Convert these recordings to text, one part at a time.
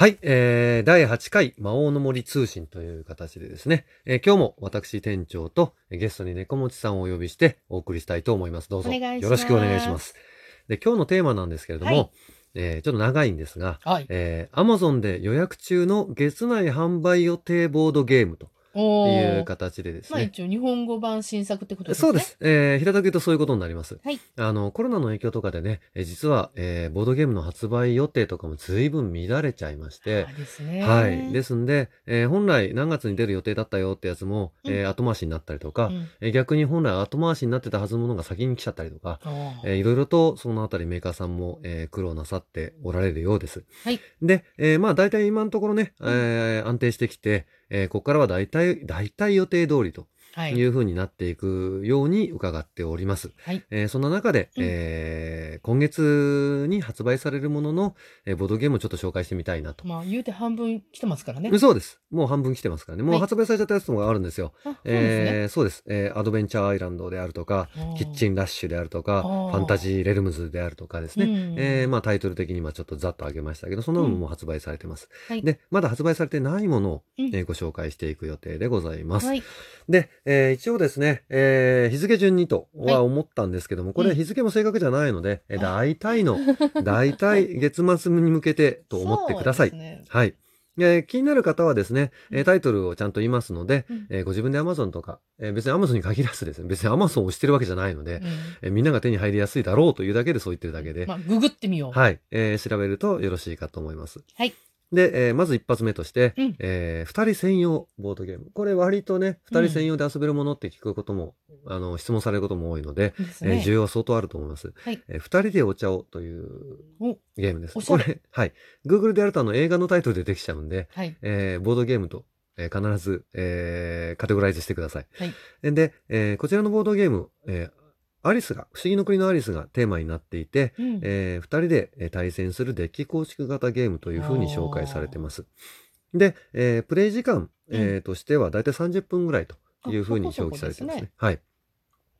はい、えー、第8回魔王の森通信という形でですね、えー今日も私店長とえーゲストに猫持ちさんをお呼びしてお送りしたいと思います。どうぞよろしくお願いします。で、今日のテーマなんですけれども、はいえーちょっと長いんですが、はい。えー、Amazon で予約中の月内販売予定ボードゲームとおいうー。形でですまあね。一応日本語版新作ってことですね。そうで。す。えー、平たく言うとそういうことになります。はいあの、コロナの影響とかでね、えー実は、えーボードゲームの発売予定とかも随分乱れちゃいまして、あですね。はい。ですんで、えー本来何月に出る予定だったよってやつも、うんえー後回しになったりとか、うんえー逆に本来後回しになってたはずのものが先に来ちゃったりとか、えーいろいろとそのあたりメーカーさんも、えー苦労なさっておられるようです。はい。で、えーまあ大体今のところね、えー安定してきて、えーここからは大体、大体予定通りと。はいい。う風になっていくように伺っております。はい。えーそんな中で、うんえー今月に発売されるものの、えーボードゲームをちょっと紹介してみたいなと。まあ言うて半分来てますからね。そうです。もう半分来てますからね。もうはい発売されちゃったやつもあるんですよ。あそうですね。えーそうです。えーアドベンチャーアイランドであるとか、キッチンンラッシュであるとか、ファンタジーレルムズであるとかですね。うんえーまあタイトル的にはちょっとざっと上げましたけど、そのももう発売されてます。はいで、まだ発売されてないものを、うんえーご紹介していく予定でございます。はい。で、えー一応ですね、えー日付順にとはいは思ったんですけども、これうん日付も正確じゃないので、えーあ大体の、大体月末に向けてと思ってください。ねはい。えー気になる方はですね、えータイトルをちゃんと言いますので、うんえーご自分で Amazon とか、えー別に Amazon に限らずですね、別に Amazon を押してるわけじゃないので、うんえーみんなが手に入りやすいだろうというだけでそう言ってるだけで、まあググってみよう。はい、えー調べるとよろしいかと思います。はい。で、えーまず一発目として、うんえー二人専用ボードゲーム。これ割とね、二人専用で遊べるものって聞くことも、あの、質問されることも多いので、ですえーね。需要は相当あると思います。はい。えー二人でお茶をというおゲームです。これ、はい。Google でやるとあの映画のタイトルでできちゃうんで、はい。えーボードゲームと、えー必ず、えーカテゴライズしてください。はいで、えーこちらのボードゲーム、えーアリスが、不思議の国のアリスがテーマになっていて、うんえー二人でえー対戦するデッキ構築型ゲームというふうに紹介されてます。で、えープレイ時間、えーとしてはだいたい30分ぐらいというふうに表記されてますね。ですはい。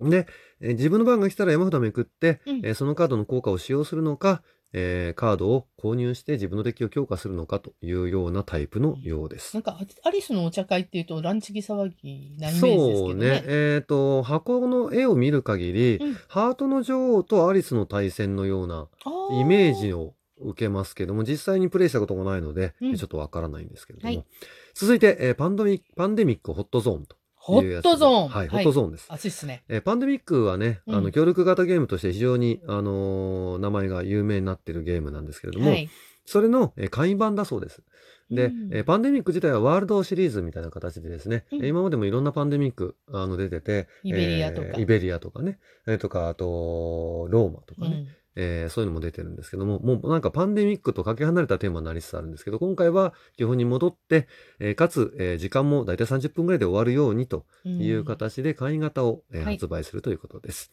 で、えー自分の番が来たら山札めくって、うんえーそのカードの効果を使用するのか、えーカードを購入して自分のデッキを強化するのかというようなタイプのようですなん。かアリスのお茶会っていうとランチギ騒ぎなイメージですそうけどね。ね。えっ、と、箱の絵を見る限り、うんハートの女王とアリスの対戦のようなイメージを受けますけども、実際にプレイしたことがないので、うんちょっとわからないんですけれども。はい続いて、えーパンデミックホットゾーンとホッ。トゾーン。はい、ホットゾーンです。熱いっすね。えーパンデミックはね、あの、うん協力型ゲームとして非常に、あのー名前が有名になっているゲームなんですけれども、はい。それの、えー簡易版だそうです。で、うんえーパンデミック自体はワールドシリーズみたいな形でですね、うんえー今までもいろんなパンデミック、あの、出てて、イベリアとかえーイベリアとかね、えーとか、あと、ローマとかね、うんえーそういうのも出てるんですけども、もうなんかパンデミックとかけ離れたテーマになりつつあるんですけど、今回は基本に戻って、えーかつ、えー時間もだいたい30分ぐらいで終わるようにという形で簡易型を、え発売するということです。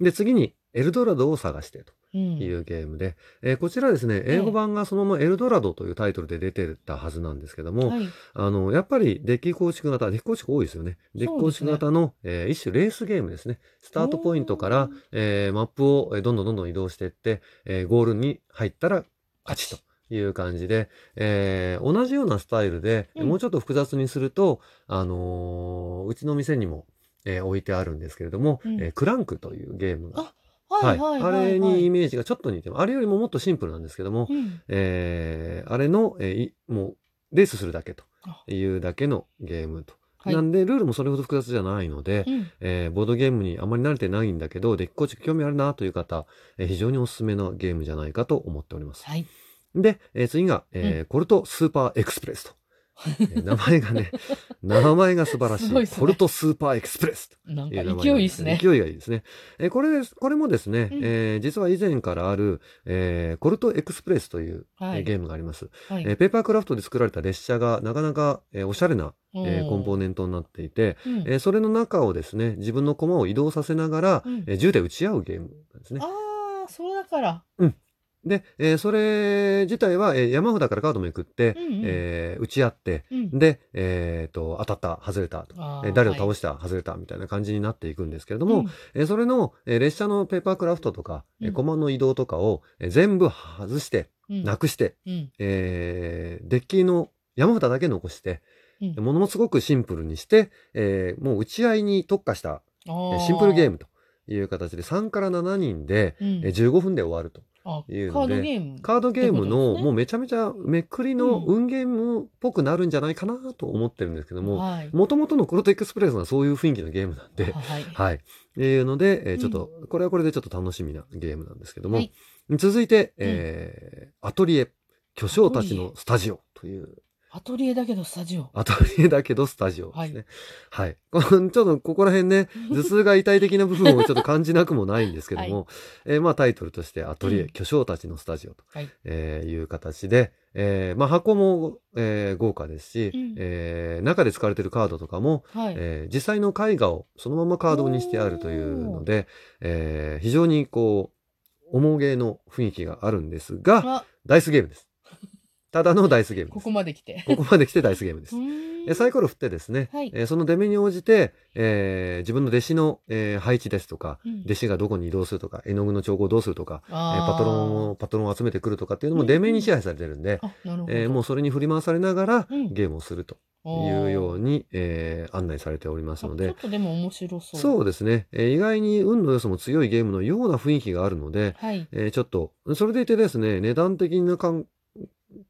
で、次に、エルドラドを探してとうんいうゲームで、えーこちらですね、英語版がそのままエルドラドというタイトルで出てたはずなんですけども、はい。あの、やっぱりデッキ構築型、デッキ構築多いですよね。デッキ構築型の、えー一種レースゲームですね。スタートポイントからえーマップをえーどんどんどんどん移動していって、えーゴールに入ったら勝ちと。いう感じで、えー同じようなスタイルで、うんもうちょっと複雑にすると、あのーうちの店にも、えー置いてあるんですけれども、うんえークランクというゲームが、あはいはいはい。あれにイーメージがちょっと似てます。あれよりももっとシンプルなんですけども、うんえーあれの、えーいもう、レースするだけとあいうだけのゲームと。はいなんで、ルールもそれほど複雑じゃないので、うんえーボードゲームにあまり慣れてないんだけど、デッキ構築興味あるなという方、えー非常におすすめのゲームじゃないかと思っております。はい。で、えー次が、えーコルトスーパーエクスプレスと。えー名前がね、名前が素晴らしい。いねコルトスーパーエクスプレスと。なんかいう名前勢いいいっすね。勢いがいいですね。えーこれです、これもですね、うんえー実は以前からある、えーコルトエクスプレスという、えーはいゲームがあります、はいえーペーパークラフトで作られた列車がなかなか、えーおしゃれな、えーコンポーネネントになっていて、ンえーそれの中をですね、自分の駒を移動させながら、うんえー銃で撃ち合うゲームなんですね。ああ、そうだから。で、えーそれ自体は、えー山札からカードめくって、うんうんえー打ち合って、うん。で、えっ、と、当たった、外れたえー誰を倒はいした、外れたみたいな感じになっていくんですけれども、うんえーそれの、えー列車のペーパークラフトとか、えーうんコマの移動とかを、えー全部外して、うんなくして、うん。えーデッキの山札だけ残して、うんものすごくシンプルにして、えーもう打ち合いに特化した、シンプルゲーム。ムという形で3から7人で、うんえー15分で終わると。あいうのでカードゲーム。の、もうめちゃめちゃめくりのうん運ゲームっぽくなるんじゃないかなと思ってるんですけども、はい。もともとのクロトエクスプレスはそういう雰囲気のゲームなんで、はい。はい。いうので、えーちょっと、これはこれでちょっと楽しみなゲームなんですけども、はい続いて、えーアトリエ、巨匠たちのスタジオという、アトリエだけどスタジオ。アトリエだけどスタジオですね。はい。このちょっとここら辺ね、頭痛が痛い的な部分をちょっと感じなくもないんですけども、えーまあタイトルとしてアトリエ、うん巨匠たちのスタジオと、はいえーいう形で、えーまあ箱も、えー豪華ですし、うんえー中で使われているカードとかも、はい。えー実際の絵画をそのままカードにしてあるというので、えー非常にこう、重げの雰囲気があるんですが、あ、ダイスゲームです。ただのダイスゲームです。ここまで来て。ここまで来てダイスゲームですえサイコロ振ってですね、はいえーその出目に応じて、えー自分の弟子の、えー配置ですとか、うん弟子がどこに移動するとか、絵の具の調合をどうするとか、えパトロンを、パトロンを集めてくるとかっていうのもうん出目に支配されてるんで、あ、なるほど。えーもうそれに振り回されながらうんゲームをするというように、えー案内されておりますのであちょっ、とでも面白そう。そうですね、えー意外に運の要素も強いゲームのような雰囲気があるので、はい。えーちょっと、それでいてですね、値段的なかん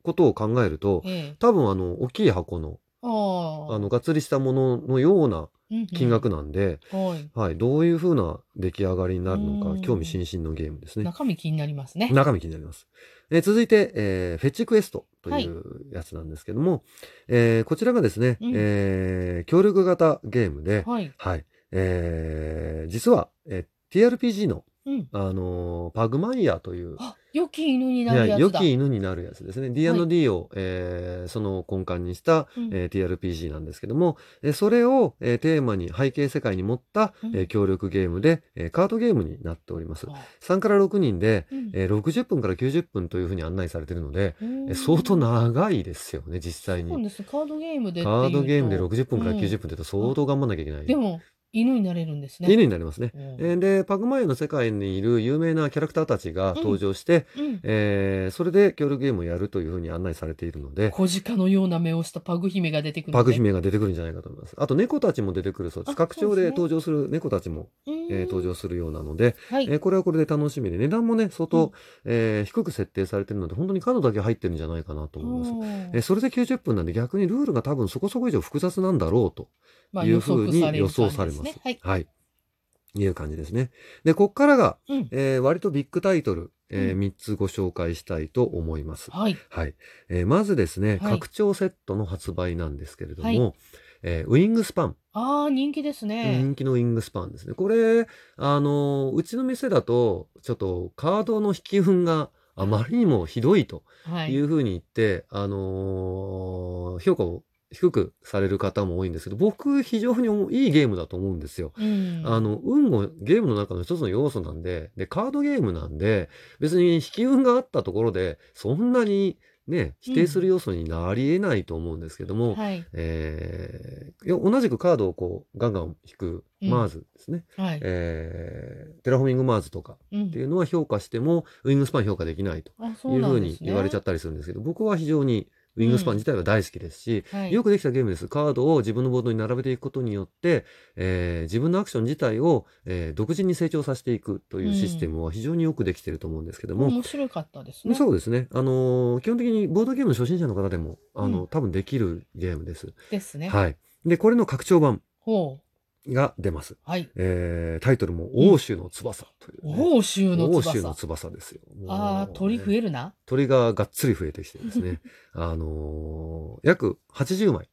ことを考えると、ええ。多分あの、大きい箱の、あの、がっつりしたもののようなうんうん、金額なんで、はい。はい、どういう風な出来上がりになるのうんか、興味津々のゲームですね。中身気になりますね。中身気になります。えー続いて、えーフェッチクエストというやつなんですけども、えーこちらがですね、うんえー協力型ゲームで、はい。はい、えー実は、えー TRPG の、うん。あのーパグマイヤーという、あ、良き犬になるいやつだ。き犬になるやつですね。D&D を、えーその根幹にした、うんえー TRPG なんですけども、えーそれを、えーテーマに背景世界に持った、うんえー協力ゲームで、えーカードゲームになっております。あ3から6人で、うんえー60分から90分というふうに案内されているので、うんえー相当長いですよね、実際に。そうです。カードゲームでっていうカとードゲームで60分から90分うんって言うと相当頑張んなきゃいけない。でも、犬になれるんですね。犬になりますね。うんえーで、パグマイヤの世界にいる有名なキャラクターたちが登場して、うん。えーそれで協力ゲームをやるというふうに案内されているので、小鹿のような目をしたパグ姫が出てくる、パグ、姫が出てくるんじゃないかと思います。あと猫たちも出てくるそうです。あ拡張そうですねで登場する猫たちも、うんえー登場するようなので、はい。えーこれはこれで楽しみで、値段もね、相当、うんえー低く設定されているので、本当にカードだけ入ってるんじゃないかなと思います。うんえーそれで90分なんで逆にルールが多分そこそこ以上複雑なんだろうとまあいうふうに予予想されま。想されますすね。はい。はい。いう感じですね。で、こっからが、うん。えー割とビッグタイトル、えうん3つご紹介したいと思います。はい。はい。えーまずですね、はい拡張セットの発売なんですけれども、はいえーウィングスパン、ああ、人気ですね。人気のウィングスパンですね。これ、あのーうちの店だと、ちょっとカードの引き運があまりにもひどいとはいい。うふうに言って、あのー評価を低くされる方も多いんですけど、僕非常にいいゲームだと思うんですよ。うん。あの、運もゲームの中の一つの要素なんで、で、カードゲームなんで、別に引き運があったところで、そんなにね、否定する要素になり得ないと思うんですけども、はい。えー同じくカードをこう、ガンガン引く、うん、マーズですね。はい。えーテラフォーミングマーズとかうんっていうのは評価しても、ウィングスパン評価できないというふうに言われちゃったりするんですけど、僕は非常にウィングスパン自体は大好きですし、はい。よくできたゲームです。カードを自分のボードに並べていくことによって、えー自分のアクション自体を、えー独自に成長させていくというシステムは非常によくできていると思うんですけども、面白かったですね。そうですね。あのー基本的にボードゲームの初心者の方でも、あの、うん多分できるゲームです。ですね。はい。で、これの拡張版ほが出ます。う。はい。えータイトルも、欧州の翼という、ね欧州の欧翼。州の翼ですよ。ああ、鳥増えるな。鳥ががっつり増えてきてですね、あのー約80枚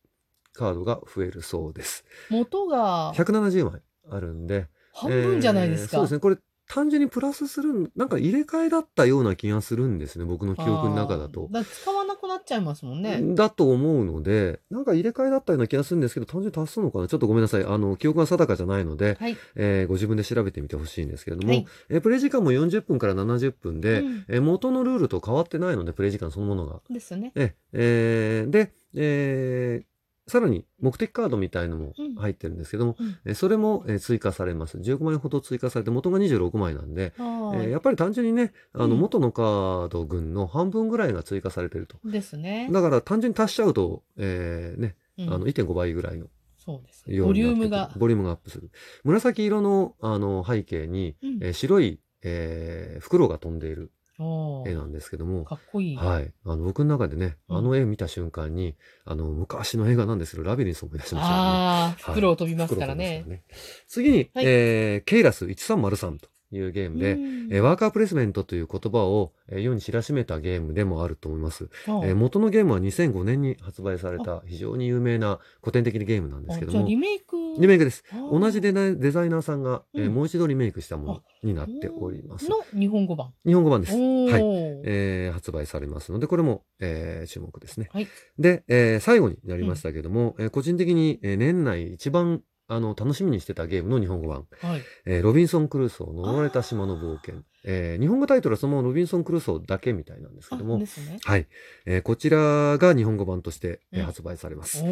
カードが増えるそうです。元が170枚あるんで。半分じゃないですか。えーそうですね。これ、単純にプラスする、なんか入れ替えだったような気がするんですね、僕の記憶の中だと。だ使わなくなっちゃいますもんね。だと思うので、なんか入れ替えだったような気がするんですけど、単純に足すのかな？ちょっとごめんなさい。あの、記憶が定かじゃないので、はい。えーご自分で調べてみてほしいんですけれども、はいえープレイ時間も40分から70分で、うんえー元のルールと変わってないので、プレイ時間そのものが。ですね。ええーで、えーさらに目的カードみたいのもうん入ってるんですけども、うんえーそれも、えー追加されます。15枚ほど追加されて、元が26枚なんで、はえーやっぱり単純にね、あの、うん元のカード群の半分ぐらいが追加されてると。い。ですね。だから単純に足しちゃうと、えーね、うんあの、1.5倍ぐらいのそうですね。ボリュームが。ボリュームがアップする。紫色の、あの、背景に、うんえー白い、えー、袋が飛んでいる絵なんですけども、かっこいい。はい。あの、僕の中でね、うんあの絵見た瞬間に、あの、昔の映画なんですけど、ラビリンスを思い出しましたよね。ああ、はい袋を飛びますから袋飛びね。ますから次に、はいえー、ケイラス1303というゲームで、うんえーワーカープレイスメントという言葉を、えー世に知らしめたゲームでもあると思います。あえー元のゲームは2005年に発売された非常に有名な古典的なゲームなんですけども、リメイク？リメイクです。同じデザデザイナーさんが、えーうんもう一度リメイクしたものになっております。の日本語版。日本語版です。おはい。ーえー発売されますので、これも、えー注目ですね。はいで、えー最後になりましたけども、えー個人的に、えー年内一番あの楽しみにしてたゲームの日本語版、はい。えーロビンソン・クルーソー呪われた島の冒険。えー日本語タイトルはそのロビンソン・クルーソーだけみたいなんですけあどもね。はい。えーこちらが日本語版として、え発売されます。は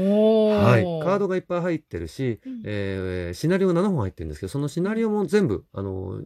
い。カードがいっぱい入ってるし、うんえーシナリオが7本入ってるんですけど、そのシナリオも全部、あの、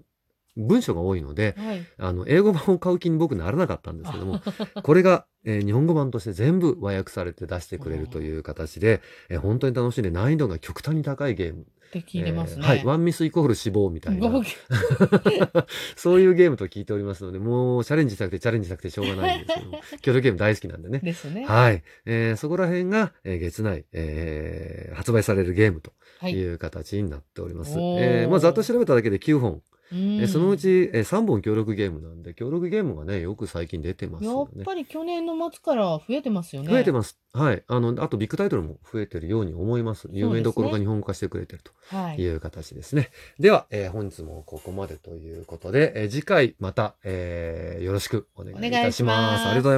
文章が多いので、はい。あの、英語版を買う気に僕ならなかったんですけども、これが、えー日本語版として全部和訳されて出してくれるという形で、えー本当に楽しんで難易度が極端に高いゲーム。できれますね。えーはい。ワンミスイコール死亡みたいな僕、そういうゲームと聞いておりますので、もうチャレンジしたくてチャレンジしたくてしょうがないんですけども、郷土ゲーム大好きなんでね。ですね。はい。えーそこら辺が、えー月内、えー発売されるゲームとはい。いう形になっております。おーえーまあ、ざっと調べただけで9本。うんえーそのうち、えー3本協力ゲームなんで、協力ゲームがね、よく最近出てますやよね。っぱり去年の末から増えてますよね。増えてます。はい。あの、あとビッグタイトルも増えてるように思います。有名どころが日本語化してくれてるとはいい。う形ですね。では、えー本日もここまでということで、えー次回また、えーよろしくお願いいたします。ますありがとうございます。